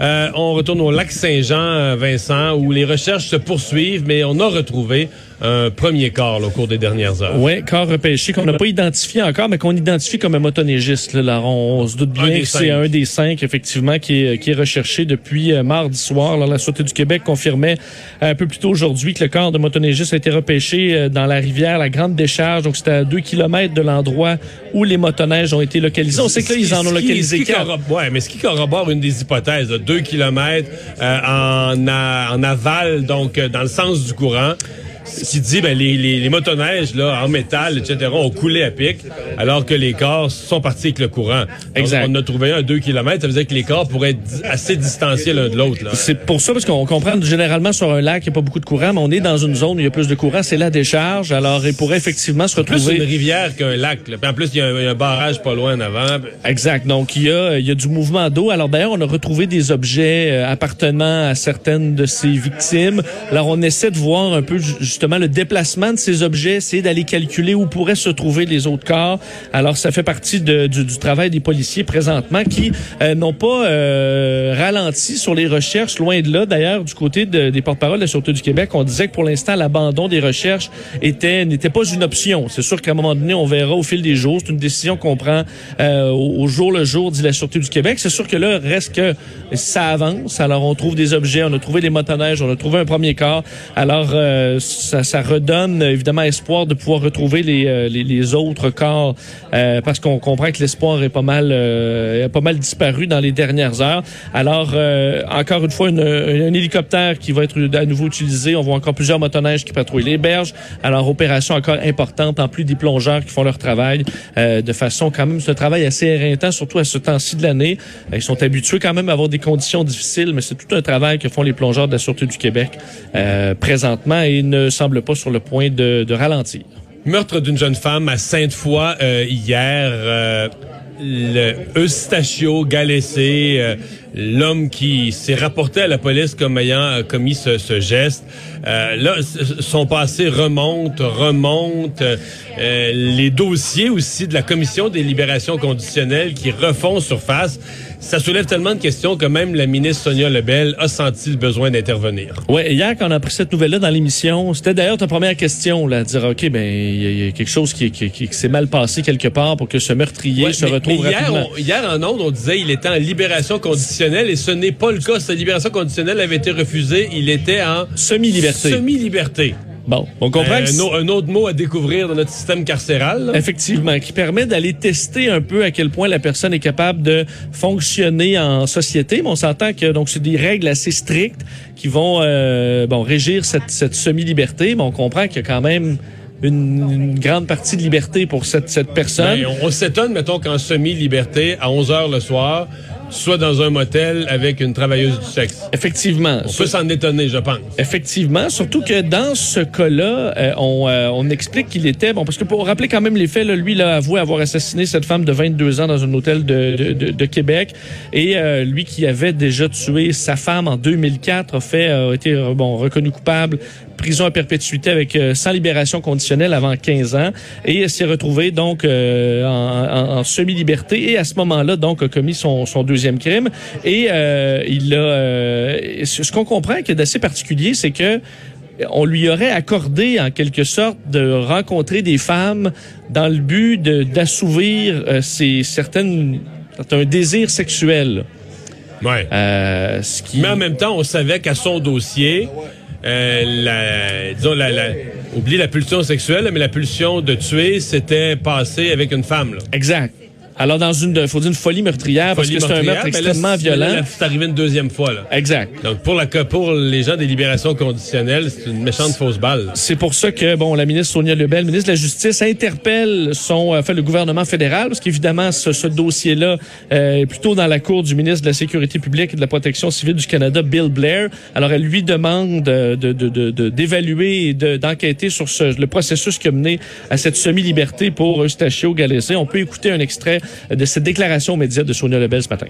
Euh, on retourne au lac Saint-Jean, euh, Vincent, où les recherches se poursuivent, mais on a retrouvé un premier corps là, au cours des dernières heures. Oui, corps repêché qu'on n'a pas identifié encore, mais qu'on identifie comme un motonégiste. Là, Là, on, on se doute bien que c'est un des cinq, effectivement, qui est, qui est recherché depuis euh, mardi soir. Alors, la Sûreté du Québec confirmait euh, un peu plus tôt aujourd'hui que le corps de motonégiste a été repêché euh, dans la rivière La Grande Décharge. Donc, c'était à deux kilomètres de l'endroit où les motoneiges ont été localisés. On sait que là, ils en ont localisé quatre. ouais, mais ce qui corrobore une des hypothèses, là, deux kilomètres euh, en, a- en aval, donc euh, dans le sens du courant, qui dit ben, les, les, les motoneiges là, en métal, etc., ont coulé à pic, alors que les corps sont partis avec le courant. Exact. on a trouvé un deux kilomètres, ça veut dire que les corps pourraient être assez distanciés l'un de l'autre. là. C'est pour ça, parce qu'on comprend généralement sur un lac, il n'y a pas beaucoup de courant, mais on est dans une zone où il y a plus de courant, c'est la décharge. Alors, il pourrait effectivement se Plus une retrouver. rivière qu'un lac. là. Puis en plus, il y, a un- il y a un barrage pas loin en avant. Exact. Donc, il y a, il y a du mouvement d'eau. Alors, d'ailleurs, on a retrouvé des objets euh, appartenant à certaines de ces victimes. Alors, on essaie de voir un peu, justement, le déplacement de ces objets, essayer d'aller calculer où pourraient se trouver les autres corps. Alors, ça fait partie du, du travail des policiers présentement qui euh, n'ont pas euh, ralenti sur les recherches, loin de là. D'ailleurs, du côté de- des porte-parole de la Sûreté du Québec, on disait que pour l'instant, l'abandon des recherches était n'était pas une option. C'est sûr qu'à un moment donné, on verra au fil des jours. C'est une décision qu'on prend euh, au, au jour le jour, dit la Sûreté du Québec. C'est sûr que là, reste que ça avance. Alors, on trouve des objets, on a trouvé des motoneiges, on a trouvé un premier corps. Alors, euh, ça, ça redonne évidemment espoir de pouvoir retrouver les, euh, les, les autres corps euh, parce qu'on comprend que l'espoir est pas mal euh, pas mal disparu dans les dernières heures. Alors, euh, encore une fois, une- un hélicoptère qui va être à nouveau utilisé. On voit encore plusieurs motoneiges qui patrouillent les berges. Alors, opération encore importante, en plus des plongeurs qui font leur travail euh, de façon quand même, un travail assez éreintant, surtout à ce temps-ci de l'année. Euh, Ils sont habitués quand même à avoir des conditions difficiles, mais c'est tout un travail que font les plongeurs de la Sûreté du Québec présentement semblent pas sur le point de, de ralentir. Meurtre d'une jeune femme à Sainte-Foy euh, hier. euh, le Eustachio Galessé, euh, l'homme qui s'est rapporté à la police comme ayant euh, commis ce, ce geste. Euh, là, son passé remonte, remonte. euh, les dossiers aussi de la Commission des libérations conditionnelles qui refont surface. Ça soulève tellement de questions que même la ministre Sonia Lebel a senti le besoin d'intervenir. Ouais, hier, quand on a pris cette nouvelle-là dans l'émission, c'était d'ailleurs ta première question, là, de dire, OK, ben, il y, y a quelque chose qui, qui, qui- qui s'est mal passé quelque part pour que ce meurtrier Ouais, se mais- retrouve mais hier, rapidement. on- hier, en ondes, on disait il était en libération conditionnelle et ce n'est pas le cas. Sa libération conditionnelle avait été refusée. Il était en Semi-liberté. Semi-liberté. Bon, on comprend Euh, que un, autre mot à découvrir dans notre système carcéral. là. Effectivement, qui permet d'aller tester un peu à quel point la personne est capable de fonctionner en société. Mais on s'entend que donc c'est des règles assez strictes qui vont euh, bon régir cette, cette semi-liberté. Mais on comprend qu'il y a quand même une, une grande partie de liberté pour cette, cette personne. Ben, on on s'étonne, mettons, qu'en semi-liberté, à 11 heures le soir, soit dans un motel avec une travailleuse du sexe. Effectivement. On peut s'en étonner, je pense. Effectivement, surtout que dans ce cas-là, euh, on, euh, on explique qu'il était bon parce que pour rappeler quand même les faits, là, lui il a avoué avoir assassiné cette femme de 22 ans dans un hôtel de, de, de- de Québec et euh, lui qui avait déjà tué sa femme en 2004 a fait a été bon reconnu coupable prison à perpétuité avec euh, sans libération conditionnelle avant 15 ans. Et s'est retrouvé donc euh, en, en- en semi-liberté. Et à ce moment-là donc a commis son, son deuxième crime. Et euh, il a euh, ce qu'on comprend qui est d'assez particulier c'est que on lui aurait accordé en quelque sorte de rencontrer des femmes dans le but d'assouvir ses certaines un désir sexuel Ouais. ce qui Mais en même temps, on savait qu'à son dossier, la, disons, la, la, oublie la pulsion sexuelle, mais la pulsion de tuer s'était passée avec une femme. Là. exact alors dans une faut dire une folie meurtrière parce que c'est un meurtre là, extrêmement violent C'est arrivé une deuxième fois. Là. exact Donc pour la pour les gens des libérations conditionnelles, c'est une méchante fausse balle. C'est pour ça que bon, la ministre Sonia Lebel, ministre de la Justice, interpelle son, euh, fait, le gouvernement fédéral, parce qu'évidemment, ce, ce dossier-là euh, est plutôt dans la cour du ministre de la Sécurité publique et de la Protection civile du Canada, Bill Blair. Alors, elle lui demande euh, de, de, de, de- d'évaluer et de- d'enquêter sur ce, le processus qui a mené à cette semi-liberté pour Eustachio Galessé. On peut écouter un extrait de cette déclaration aux médias de Sonia Lebel ce matin.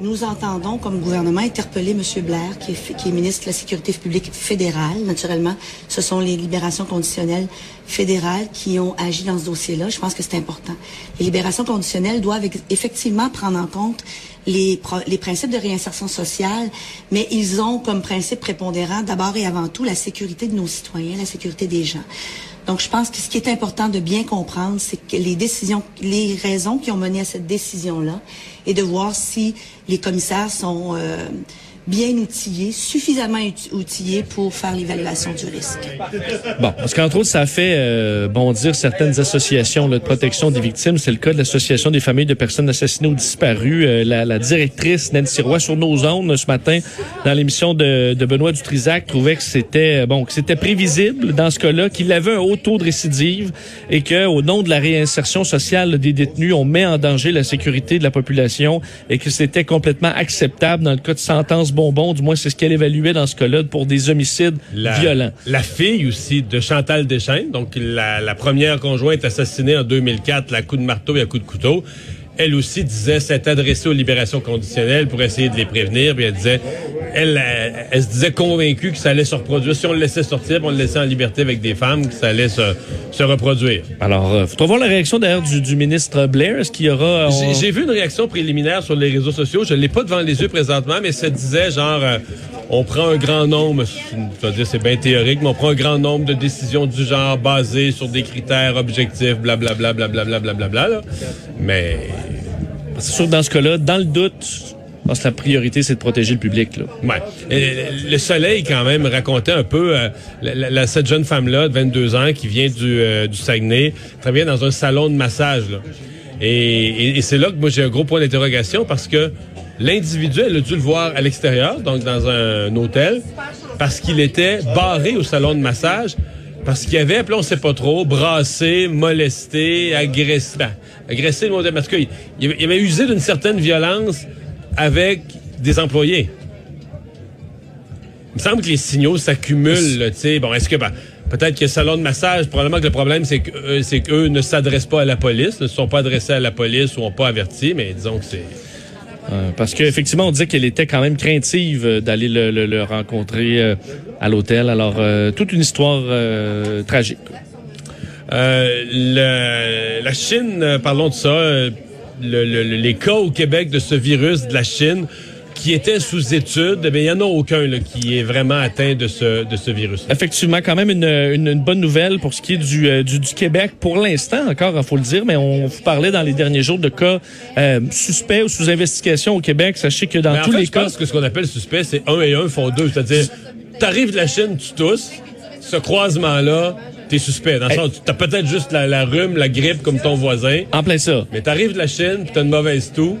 Nous entendons comme gouvernement interpeller M. Blair, qui est, ministre de la Sécurité publique fédérale. Naturellement, ce sont les libérations conditionnelles fédérales qui ont agi dans ce dossier-là. Je pense que c'est important. Les libérations conditionnelles doivent effectivement prendre en compte les principes de réinsertion sociale, mais ils ont comme principe prépondérant d'abord et avant tout la sécurité de nos citoyens, la sécurité des gens. Donc, je pense que ce qui est important de bien comprendre, c'est que les décisions, les raisons qui ont mené à cette décision-là, et de voir si les commissaires sont euh, bien outillés, suffisamment outillés pour faire l'évaluation du risque. Bon, parce qu'entre autres, ça a fait euh, bondir certaines associations de protection des victimes. C'est le cas de l'Association des familles de personnes assassinées ou disparues. Euh, la, la, directrice Nancy Roy sur nos ondes ce matin dans l'émission de, de, Benoît Dutrisac trouvait que c'était euh, bon, que c'était prévisible dans ce cas-là qu'il avait un haut taux de récidive et que au nom de la réinsertion sociale des détenus, on met en danger la sécurité de la population et que c'était complètement acceptable dans le cas de sentence bonbon, du moins c'est ce qu'elle évaluait dans ce cas-là pour des homicides violents. La fille aussi de Chantal Deschênes, donc la, la première conjointe assassinée en 2004, la coup de marteau et à coup de couteau elle aussi disait s'être adressée aux libérations conditionnelles pour essayer de les prévenir. Puis elle disait, elle, elle, se disait convaincue que ça allait se reproduire. Si on le laissait sortir, on le laissait en liberté avec des femmes, que ça allait se, se reproduire. Alors, il euh, faudra voir la réaction d'ailleurs du, du, ministre Blair. Est-ce qu'il y aura... J'ai vu une réaction préliminaire sur les réseaux sociaux. Je l'ai pas devant les yeux présentement, mais ça disait genre... Euh, on prend un grand nombre, dire c'est bien théorique, mais on prend un grand nombre de décisions du genre basées sur des critères objectifs, blablabla, blablabla, blablabla. Bla, mais c'est sûr dans ce cas-là, dans le doute, parce que la priorité, c'est de protéger le public. Là. Le Soleil, quand même, racontait un peu euh, cette jeune femme-là de 22 ans qui vient du, euh, du Saguenay, travaillait dans un salon de massage. Là. Et c'est là que moi, j'ai un gros point d'interrogation parce que L'individu, elle a dû le voir à l'extérieur, donc dans un, hôtel, parce qu'il était barré au salon de massage, parce qu'il avait, puis on sait pas trop, brassé, molesté, agressé, ben, agressé le mot parce qu'il il avait usé d'une certaine violence avec des employés. Il me semble que les signaux s'accumulent, tu sais. Bon, est-ce que, ben, peut-être que salon de massage, probablement que le problème, c'est que euh, c'est qu'eux ne s'adressent pas à la police, ne sont pas adressés à la police ou n'ont pas averti, mais disons que c'est... Euh, parce qu'effectivement, on disait qu'elle était quand même craintive euh, d'aller le, rencontrer euh, à l'hôtel. Alors, toute une histoire tragique. la Chine, parlons de ça, les cas au Québec de ce virus de la Chine qui étaient sous étude, mais il n'y en a aucun là, qui est vraiment atteint de ce, de ce virus. Effectivement, quand même une, une, bonne nouvelle pour ce qui est du, euh, du, du, Québec. Pour l'instant, encore, il faut le dire, mais on vous parlait dans les derniers jours de cas euh, suspects ou sous investigation au Québec. Sachez que dans tous les je cas... Pense que ce qu'on appelle suspect, c'est un et un font deux. C'est-à-dire, t'arrives de la Chine, tu tousses, ce croisement-là, t'es suspect. Dans le sens, t'as peut-être juste la, la rhume, la grippe comme ton voisin. En plein ça. Mais t'arrives de la Chine, tu t'as une mauvaise toux,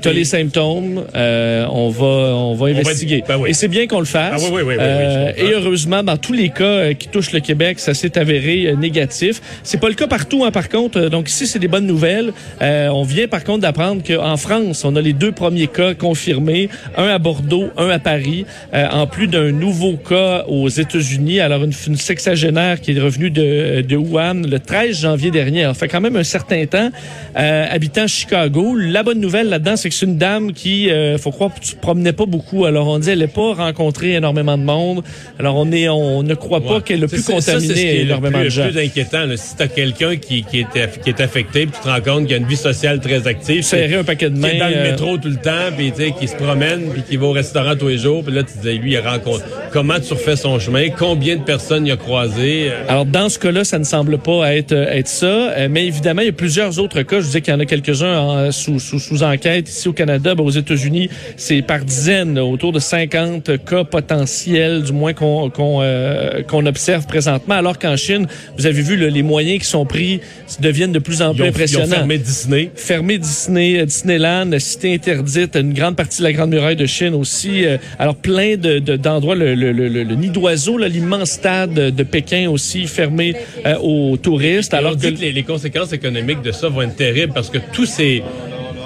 tu as les symptômes, euh, on va on va investiguer. Ben et c'est bien qu'on le fasse. Ah, oui, oui, euh, et heureusement, dans tous les cas euh, qui touchent le Québec, ça s'est avéré euh, négatif. C'est pas le cas partout, hein, par contre. Donc ici, c'est des bonnes nouvelles. on vient par contre d'apprendre qu'en France, on a les deux premiers cas confirmés, un à Bordeaux, un à Paris, en plus d'un nouveau cas aux États-Unis. Alors une, une, sexagénaire qui est revenue de, de Wuhan le 13 janvier dernier. Ça fait quand même un certain temps, habitant Chicago. La bonne nouvelle là-dedans, c'est que c'est une dame qui, euh, faut croire, tu promenais pas beaucoup. Alors on dit, elle n'a pas rencontré énormément de monde. Alors on est, on ne croit pas qu'elle a pu contaminer énormément de gens. C'est plus inquiétant. Là. Si t'as quelqu'un qui, qui, est, qui est affecté, puis tu te rends compte qu'il y a une vie sociale très active, serrer un paquet de mains, qui est dans le euh, métro tout le temps, puis qui se promène, puis qui va au restaurant tous les jours, puis là tu disais, lui, il rencontre. Comment tu refais son chemin? Combien de personnes il a croisé euh? Alors dans ce cas-là, ça ne semble pas être être ça, mais évidemment, il y a plusieurs autres cas. Je disais qu'il y en a quelques-uns sous, sous, sous enquête ici au Canada, ben, aux États-Unis, c'est par dizaines, autour de 50 cas potentiels, du moins qu'on euh, observe présentement, alors qu'en Chine, vous avez vu les moyens qui sont pris deviennent de plus en plus impressionnants. Ils ont fermé Disney. Fermé Disney, euh, Disneyland, cité interdite, une grande partie de la Grande Muraille de Chine aussi. Euh, alors plein de d'endroits, le, le, le, le, nid d'oiseau, l'immense stade de Pékin aussi fermé aux touristes. Alors que les, les conséquences économiques de ça vont être terribles parce que tous ces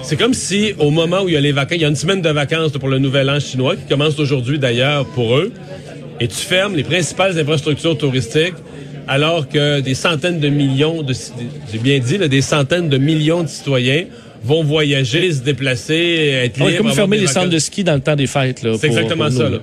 c'est comme si, au moment où il y a les vacances, il y a une semaine de vacances pour le nouvel an chinois, qui commence aujourd'hui d'ailleurs pour eux, et tu fermes les principales infrastructures touristiques, alors que des centaines de millions, de, j'ai bien dit, là, des centaines de millions de citoyens vont voyager, se déplacer, être libres. comme fermer les centres de ski dans le temps des fêtes. C'est exactement ça. Là.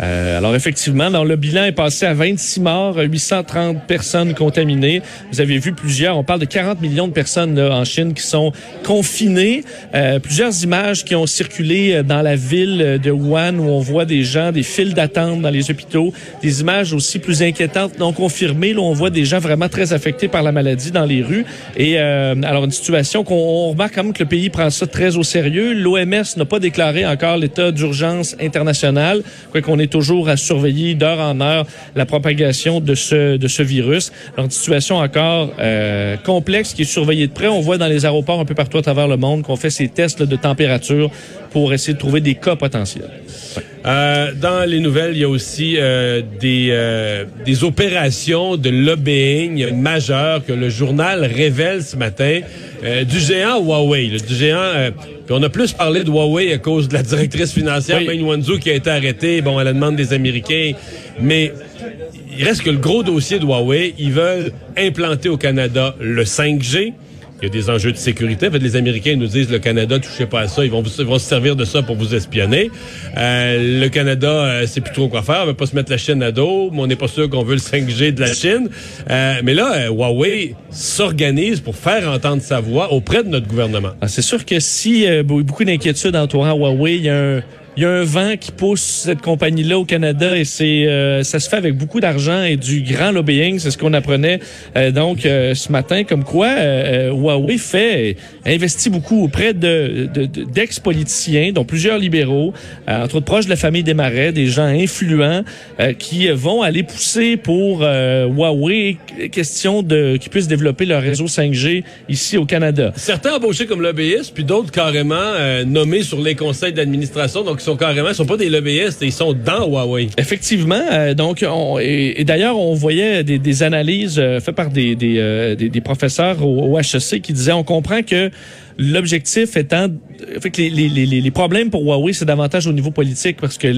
Euh, alors effectivement, dans le bilan est passé à 26 morts, 830 personnes contaminées. Vous avez vu plusieurs, on parle de 40 millions de personnes là, en Chine qui sont confinées. Euh, plusieurs images qui ont circulé euh, dans la ville de Wuhan où on voit des gens, des files d'attente dans les hôpitaux, des images aussi plus inquiétantes non confirmées. Là, on voit des gens vraiment très affectés par la maladie dans les rues. Et euh, alors une situation qu'on remarque quand même que le pays prend ça très au sérieux. L'OMS n'a pas déclaré encore l'état d'urgence international, quoi qu'on toujours à surveiller d'heure en heure la propagation de ce, de ce virus. Alors, une situation encore euh, complexe qui est surveillée de près. On voit dans les aéroports un peu partout à travers le monde qu'on fait ces tests de température pour essayer de trouver des cas potentiels. Euh, dans les nouvelles, il y a aussi euh, des, euh, des opérations de lobbying majeures que le journal révèle ce matin euh, du géant Huawei, là, du géant. euh, puis on a plus parlé de Huawei à cause de la directrice financière Oui. Meng Wanzhou qui a été arrêtée, bon à la demande des Américains, mais il reste que le gros dossier de Huawei, ils veulent implanter au Canada le 5G. Il y a des enjeux de sécurité. En fait, les Américains nous disent le Canada, touchez pas à ça. Ils vont, ils vont se servir de ça pour vous espionner. Euh, le Canada, euh, c'est plus trop quoi faire. On veut pas se mettre la Chine à dos, on n'est pas sûr qu'on veut le 5G de la Chine. Euh, mais là, euh, Huawei s'organise pour faire entendre sa voix auprès de notre gouvernement. Ah, c'est sûr que si be- beaucoup d'inquiétudes entourant Huawei, il y a un il y a un vent qui pousse cette compagnie-là au Canada et c'est euh, ça se fait avec beaucoup d'argent et du grand lobbying, c'est ce qu'on apprenait euh, donc euh, ce matin, comme quoi euh, euh, Huawei fait investit beaucoup auprès de de- de- d'ex-politiciens, dont plusieurs libéraux, euh, entre autres proches de la famille des Marais, des gens influents qui vont aller pousser pour Huawei question de qu'ils puissent développer leur réseau 5G ici au Canada. Certains embauchés comme lobbyistes, puis d'autres carrément nommés sur les conseils d'administration. Donc, sont carrément, ils sont pas des lobbyistes, ils sont dans Huawei. Effectivement, euh, donc on, et, et d'ailleurs on voyait des, des analyses euh, faites par des, des, euh, des, des professeurs au, au HEC qui disaient on comprend que l'objectif étant fait que les, les, les, les problèmes pour Huawei c'est davantage au niveau politique parce que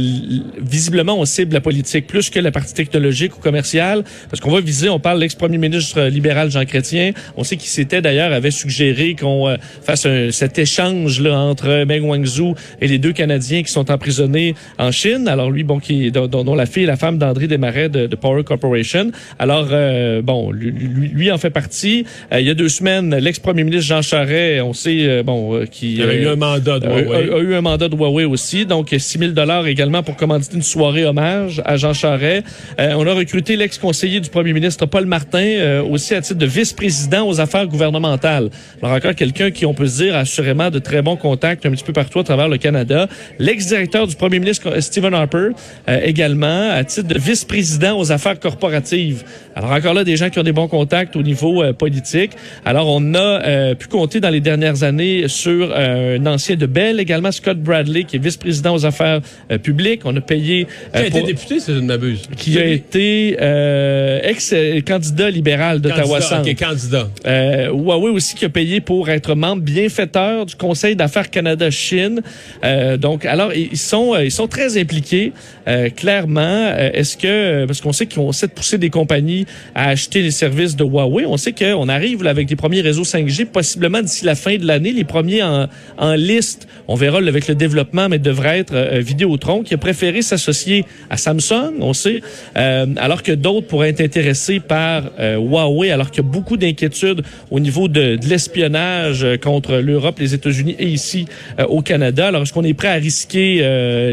visiblement on cible la politique plus que la partie technologique ou commerciale parce qu'on va viser on parle l'ex-premier ministre libéral Jean Chrétien. On sait qu'il s'était d'ailleurs avait suggéré qu'on euh, fasse un- cet échange là entre Meng Wanzhou et les deux Canadiens qui sont emprisonnés en Chine. Alors lui bon qui dont, dont- la fille est la femme d'André Desmarais de, de Power Corporation. Alors euh, bon lui, lui en fait partie. Euh, il y a deux semaines l'ex-premier ministre Jean Charest on sait euh, bon euh, qui Il avait euh, eu un mandat de a, Huawei. a- a eu un mandat de Huawei aussi, donc 6 000 dollars également pour commanditer une soirée hommage à Jean Charest. Euh, on a recruté l'ex-conseiller du premier ministre Paul Martin euh, aussi à titre de vice-président aux affaires gouvernementales. Alors encore quelqu'un qui, on peut se dire, a assurément de très bons contacts un petit peu partout à travers le Canada. L'ex-directeur du premier ministre euh, Stephen Harper euh, également à titre de vice-président aux affaires corporatives. Alors encore là, des gens qui ont des bons contacts au niveau euh, politique. Alors on a euh, pu compter dans les dernières années sur euh, un ancien de Bell également, Scott Bradley, qui est vice-président aux affaires euh, publiques. On a payé Qui a euh, été député, c'est une m'abuse. qui a été euh, ex-candidat libéral d'Ottawa Candidat, Centre. ok, candidat. Euh, Huawei aussi qui a payé pour être membre bienfaiteur du Conseil d'affaires Canada-Chine. Euh, donc, alors ils sont euh, ils sont très impliqués. euh, clairement, Euh, est-ce que parce qu'on sait qu'on essaie de pousser des compagnies à acheter les services de Huawei, on sait qu'on arrive là, avec des premiers réseaux 5G possiblement d'ici la fin de l'année, les premiers en, en liste. On verra avec le développement, mais devrait être euh, Vidéotron qui a préféré s'associer à Samsung, on sait, euh, alors que d'autres pourraient être intéressés par euh, Huawei, alors qu'il y a beaucoup d'inquiétudes au niveau de, de l'espionnage euh, contre l'Europe, les États-Unis et ici au Canada. Alors, est-ce qu'on est prêt à risquer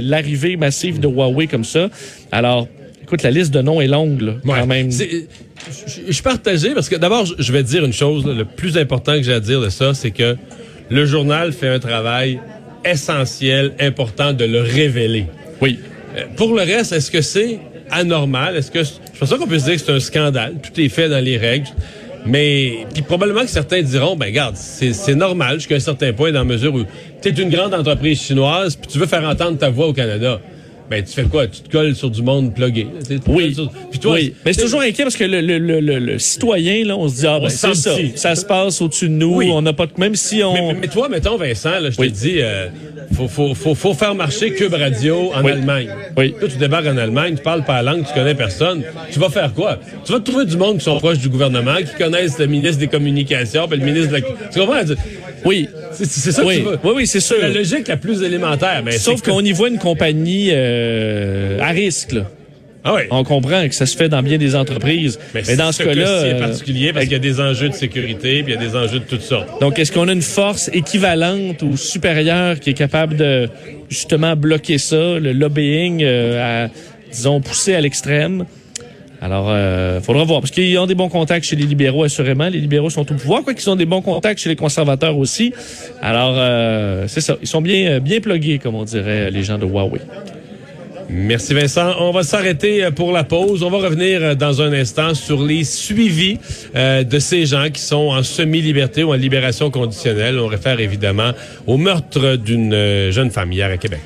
l'arrivée massive de Huawei comme ça? Alors, écoute, la liste de noms est longue, là, Ouais. quand même. Je suis partagé parce que d'abord, je- vais te dire une chose. là, le plus important que j'ai à dire de ça, c'est que le journal fait un travail essentiel, important de le révéler. Oui. Euh, Pour le reste, est-ce que c'est anormal? Est-ce que je pense qu'on peut se dire que c'est un scandale? Tout est fait dans les règles. Mais puis probablement que certains diront, ben regarde, c'est c'est normal jusqu'à un certain point dans la mesure où tu es une grande entreprise chinoise puis tu veux faire entendre ta voix au Canada. Ben tu fais quoi? Tu te colles sur du monde plugué. là, Oui. sur- Puis toi, oui. Mais c'est toujours inquiet parce que le, le, le, citoyen, là, on se dit, ah, ben, c'est ça. Ça se passe au-dessus de nous. Oui. On n'a pas de, même si on. Mais, mais- mais toi, mettons, Vincent, là, je Oui. te dis, euh, faut, faut, faut, faut faire marcher Cube Radio en Oui. Allemagne. Oui. Toi, tu débarques en Allemagne, tu parles pas la langue, tu connais personne. Tu vas faire quoi? Tu vas trouver du monde qui sont proches du gouvernement, qui connaissent le ministre des Communications, puis le ministre de la... Tu comprends? Oui. C'est ça Oui, oui, oui, c'est sûr. la logique la plus élémentaire. Mais Sauf qu'on y voit une compagnie euh, à risque. Là. Ah oui. On comprend que ça se fait dans bien des entreprises. Mais, dans ce cas-là, C'est euh, particulier parce qu'il y a des enjeux de sécurité, puis il y a des enjeux de toutes sortes. donc est-ce qu'on a une force équivalente ou supérieure qui est capable de justement bloquer ça, le lobbying euh, à, disons, pousser à l'extrême? Alors, euh, faudra voir. Parce qu'ils ont des bons contacts chez les libéraux, assurément. Les libéraux sont au pouvoir, quoi qu'ils ont des bons contacts chez les conservateurs aussi. Alors, euh, c'est ça. Ils sont bien, euh, bien plugués, comme on dirait les gens de Huawei. Merci Vincent. On va s'arrêter euh, pour la pause. On va revenir euh, dans un instant sur les suivis euh, de ces gens qui sont en semi-liberté ou en libération conditionnelle. On réfère évidemment au meurtre d'une euh, jeune femme hier à Québec.